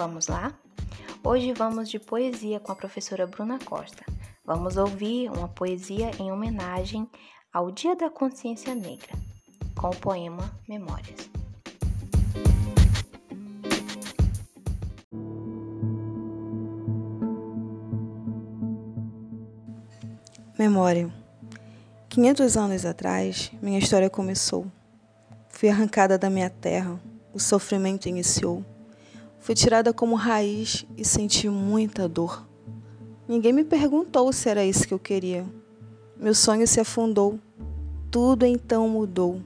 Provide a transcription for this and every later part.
Vamos lá? Hoje vamos de poesia com a professora Bruna Costa. Vamos ouvir uma poesia em homenagem ao Dia da Consciência Negra, com o poema Memórias. Memória. 500 anos atrás, minha história começou. Fui arrancada da minha terra, o sofrimento iniciou. Fui tirada como raiz e senti muita dor. Ninguém me perguntou se era isso que eu queria. Meu sonho se afundou. Tudo então mudou.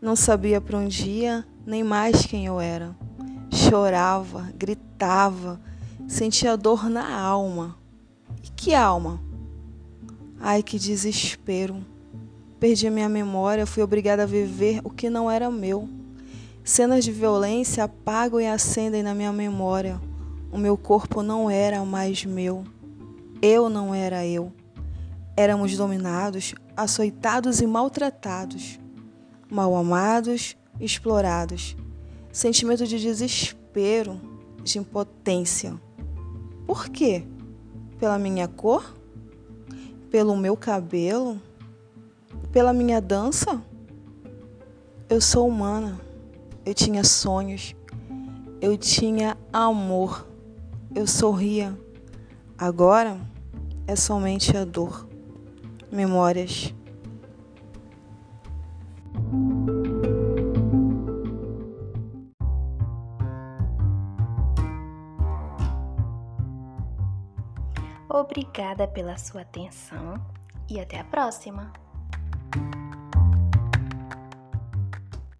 Não sabia para onde ia, nem mais quem eu era. Chorava, gritava, sentia dor na alma. E que alma? Ai, que desespero. Perdi a minha memória, fui obrigada a viver o que não era meu. Cenas de violência apagam e acendem na minha memória. O meu corpo não era mais meu. Eu não era eu. Éramos dominados, açoitados e maltratados, mal amados, explorados. Sentimento de desespero, de impotência. Por quê? Pela minha cor? pelo meu cabelo, pela minha dança. Eu sou humana. Eu tinha sonhos. Eu tinha amor. Eu sorria. Agora é somente a dor. Memórias. Obrigada pela sua atenção e até a próxima!